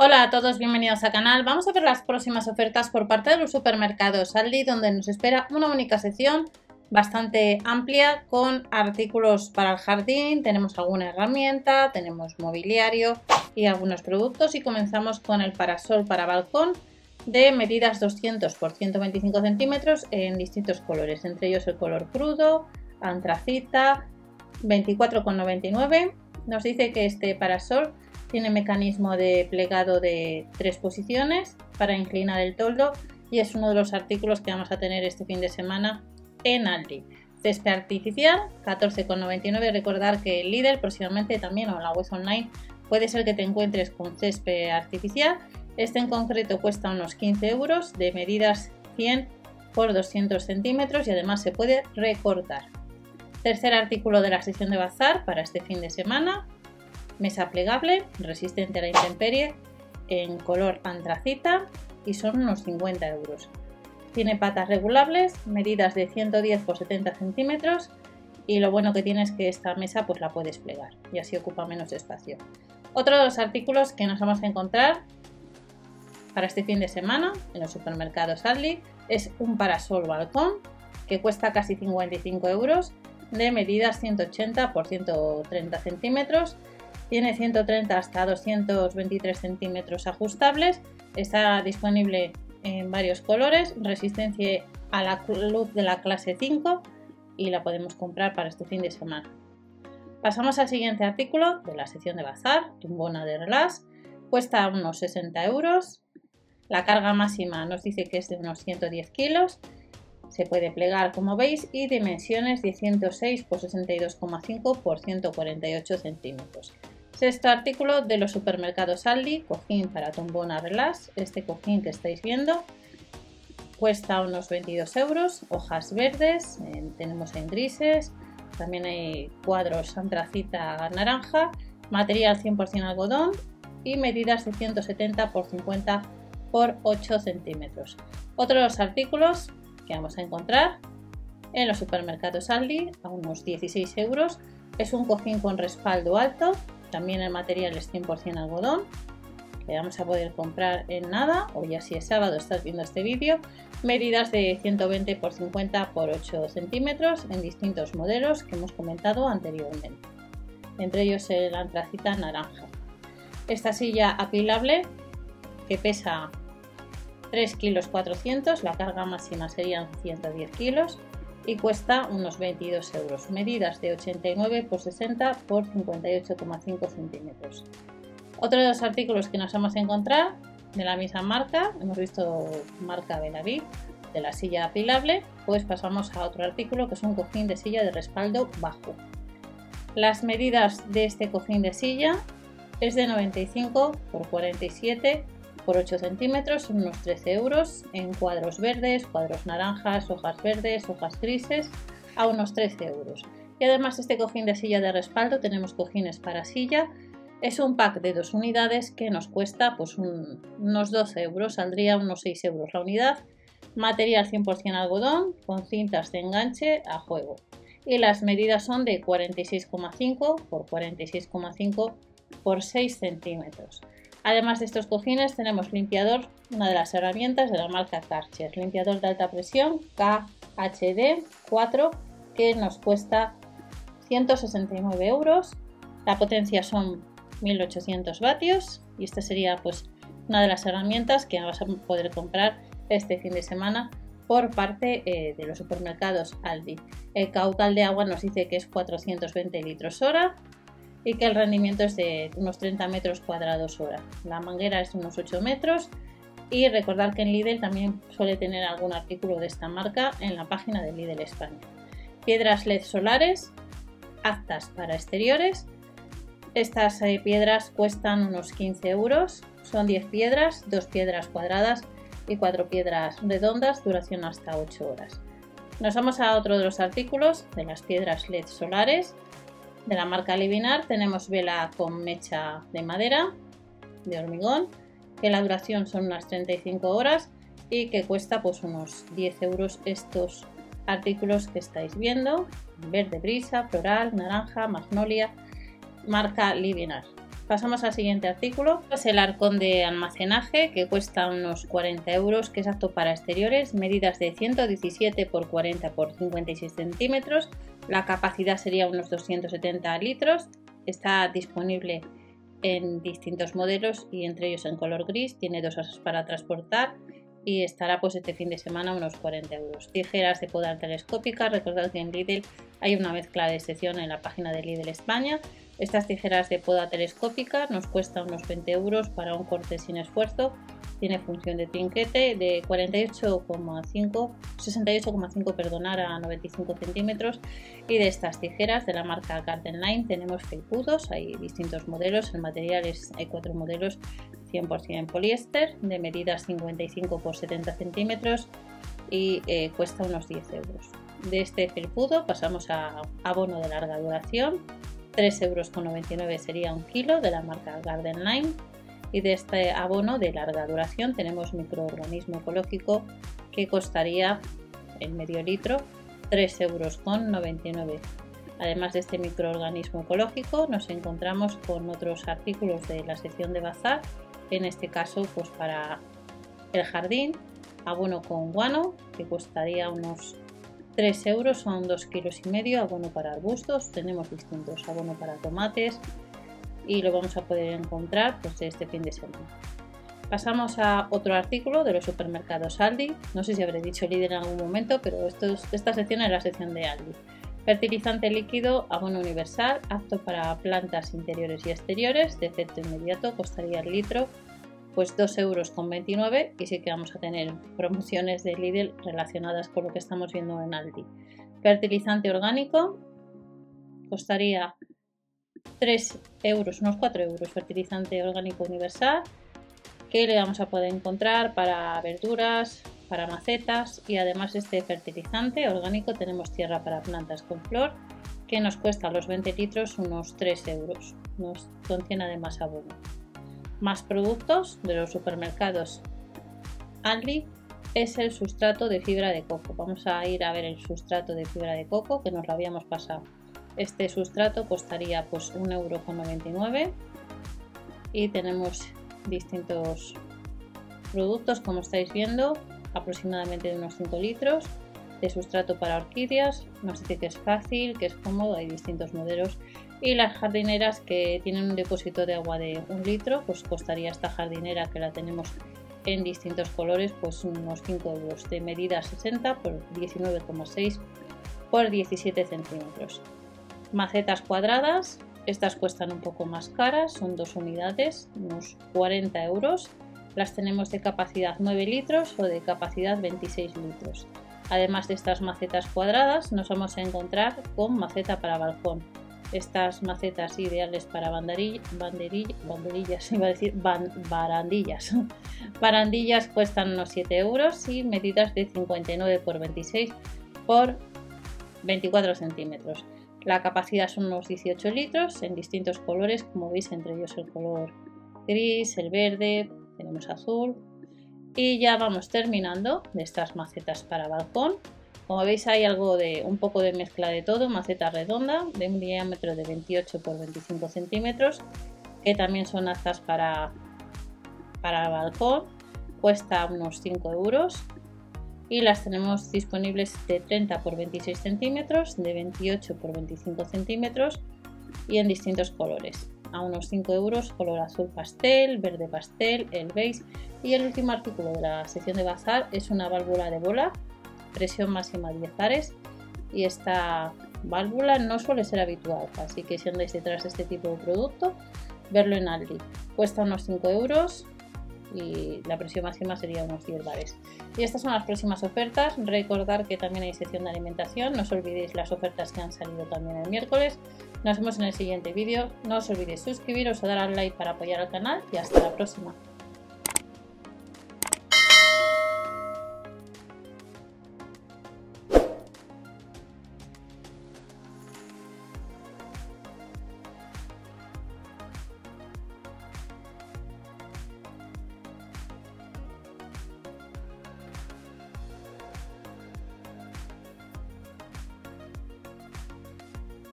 Hola a todos, bienvenidos al canal. Vamos a ver las próximas ofertas por parte de los supermercados Aldi, donde nos espera una única sección bastante amplia con artículos para el jardín, tenemos alguna herramienta, tenemos mobiliario y algunos productos y comenzamos con el parasol para balcón de medidas 200 por 125 centímetros en distintos colores, entre ellos el color crudo, antracita, 24,99. Nos dice que este parasol tiene mecanismo de plegado de tres posiciones para inclinar el toldo y es uno de los artículos que vamos a tener este fin de semana en Aldi. Césped artificial, 14,99. Recordar que el líder próximamente también o en la web online puede ser que te encuentres con césped artificial. Este en concreto cuesta unos 15 euros de medidas 100 por 200 centímetros y además se puede recortar. Tercer artículo de la sección de bazar para este fin de semana, mesa plegable, resistente a la intemperie, en color antracita y son unos 50 euros. Tiene patas regulables, medidas de 110 por 70 centímetros y lo bueno que tiene es que esta mesa pues la puedes plegar y así ocupa menos espacio. Otro de los artículos que nos vamos a encontrar para este fin de semana en los supermercados Aldi es un parasol balcón que cuesta casi 55 euros de medidas 180 por 130 centímetros tiene 130 hasta 223 centímetros ajustables. Está disponible en varios colores. Resistencia a la luz de la clase 5 y la podemos comprar para este fin de semana. Pasamos al siguiente artículo de la sección de bazar, tumbona de relax. Cuesta unos 60 euros. La carga máxima nos dice que es de unos 110 kilos. Se puede plegar como veis y dimensiones de 106 por 62,5 por 148 centímetros. Sexto artículo de los supermercados Aldi, cojín para tumbona relax. Este cojín que estáis viendo cuesta unos 22 euros, hojas verdes, tenemos en grises, también hay cuadros antracita naranja, material 100% algodón y medidas de 170 por 50 por 8 centímetros. Otros artículos que vamos a encontrar en los supermercados Aldi a unos 16 euros es un cojín con respaldo alto también el material es 100% algodón. Le vamos a poder comprar en nada, o ya si es sábado estás viendo este vídeo, medidas de 120 x 50 x 8 centímetros en distintos modelos que hemos comentado anteriormente. Entre ellos el antracita naranja. Esta silla apilable que pesa 3 kilos 400, la carga máxima serían 110 kilos y cuesta unos 22 euros. Medidas de 89 por 60 por 58,5 centímetros. Otro de los artículos que nos vamos a encontrar de la misma marca, hemos visto marca Belaví, de la silla apilable, pues pasamos a otro artículo que es un cojín de silla de respaldo bajo. Las medidas de este cojín de silla es de 95 por 47 por 8 centímetros, son unos 13 euros en cuadros verdes, cuadros naranjas, hojas verdes, hojas grises, a unos 13 euros. Y además este cojín de silla de respaldo, tenemos cojines para silla, es un pack de dos unidades que nos cuesta pues unos 12 euros, saldría unos 6 euros la unidad. Material 100% algodón con cintas de enganche a juego. Y las medidas son de 46,5 por 46,5 por 6 centímetros. Además de estos cojines tenemos limpiador, una de las herramientas de la marca Karcher, limpiador de alta presión KHD 4 que nos cuesta 169 euros. La potencia son 1800 vatios y esta sería pues una de las herramientas que vas a poder comprar este fin de semana por parte eh, de los supermercados Aldi. El caudal de agua nos dice que es 420 litros hora y que el rendimiento es de unos 30 metros cuadrados hora. La manguera es unos 8 metros y recordar que en Lidl también suele tener algún artículo de esta marca en la página de Lidl España. Piedras LED solares aptas para exteriores. Estas eh, piedras cuestan unos 15 euros. Son 10 piedras, 2 piedras cuadradas y 4 piedras redondas, duración hasta 8 horas. Nos vamos a otro de los artículos de las piedras LED solares de la marca Livinar tenemos vela con mecha de madera, de hormigón, que la duración son unas 35 horas y que cuesta pues unos 10 euros estos artículos que estáis viendo, verde brisa, floral, naranja, magnolia, marca Livinar. Pasamos al siguiente artículo. Es el arcón de almacenaje que cuesta unos 40 euros, que es apto para exteriores, medidas de 117 x 40 x 56 centímetros. La capacidad sería unos 270 litros. Está disponible en distintos modelos y entre ellos en color gris. Tiene dos asas para transportar y estará pues este fin de semana unos 40 euros. Tijeras de poda telescópica. Recordad que en Lidl hay una mezcla de sección en la página de Lidl España estas tijeras de poda telescópica nos cuesta unos 20 euros para un corte sin esfuerzo. Tiene función de trinquete de 48,5, 68,5 perdonar a 95 centímetros. Y de estas tijeras de la marca Garden Line tenemos felpudos, hay distintos modelos. El material es, hay cuatro modelos 100% poliéster de medidas 55 por 70 centímetros y eh, cuesta unos 10 euros. De este felpudo pasamos a abono de larga duración 3,99 euros sería un kilo de la marca Garden Line y de este abono de larga duración tenemos microorganismo ecológico que costaría el medio litro 3,99 euros. Además de este microorganismo ecológico nos encontramos con otros artículos de la sección de bazar, en este caso pues para el jardín, abono con guano que costaría unos 3 euros son 2 kilos y medio, abono para arbustos, tenemos distintos, abono para tomates y lo vamos a poder encontrar pues, este fin de semana. Pasamos a otro artículo de los supermercados Aldi. No sé si habré dicho líder en algún momento, pero esto esta sección es la sección de Aldi. Fertilizante líquido, abono universal, apto para plantas interiores y exteriores, de efecto inmediato, costaría el litro pues 2 euros con 29 y sí que vamos a tener promociones de Lidl relacionadas con lo que estamos viendo en Aldi. Fertilizante orgánico costaría 3 euros, unos 4 euros. Fertilizante orgánico universal que le vamos a poder encontrar para verduras, para macetas y además este fertilizante orgánico tenemos tierra para plantas con flor que nos cuesta los 20 litros unos 3 euros. Nos contiene además abono más productos de los supermercados Aldi es el sustrato de fibra de coco. Vamos a ir a ver el sustrato de fibra de coco que nos lo habíamos pasado. Este sustrato costaría pues 1,99€ y tenemos distintos productos como estáis viendo, aproximadamente unos 5 litros de sustrato para orquídeas. Nos dice que es fácil, que es cómodo, hay distintos modelos y las jardineras que tienen un depósito de agua de un litro, pues costaría esta jardinera que la tenemos en distintos colores, pues unos 5 euros de medida 60 por 19,6 por 17 centímetros. Macetas cuadradas, estas cuestan un poco más caras, son dos unidades, unos 40 euros. Las tenemos de capacidad 9 litros o de capacidad 26 litros. Además de estas macetas cuadradas, nos vamos a encontrar con maceta para balcón estas macetas ideales para banderillas, iba a decir barandillas. barandillas cuestan unos 7 euros y medidas de 59 por 26 por 24 centímetros. La capacidad son unos 18 litros en distintos colores, como veis, entre ellos el color gris, el verde, tenemos azul. Y ya vamos terminando de estas macetas para balcón. Como veis hay algo de un poco de mezcla de todo, maceta redonda de un diámetro de 28 por 25 centímetros, que también son azas para, para balcón, cuesta unos 5 euros y las tenemos disponibles de 30 por 26 centímetros, de 28 por 25 centímetros y en distintos colores. A unos 5 euros, color azul pastel, verde pastel, el beige. Y el último artículo de la sección de bazar es una válvula de bola presión máxima 10 pares y esta válvula no suele ser habitual, así que si andáis detrás de este tipo de producto, verlo en Aldi. Cuesta unos 5 euros y la presión máxima sería unos 10 bares. Y estas son las próximas ofertas. Recordar que también hay sección de alimentación. No os olvidéis las ofertas que han salido también el miércoles. Nos vemos en el siguiente vídeo. No os olvidéis suscribiros o dar al like para apoyar al canal y hasta la próxima.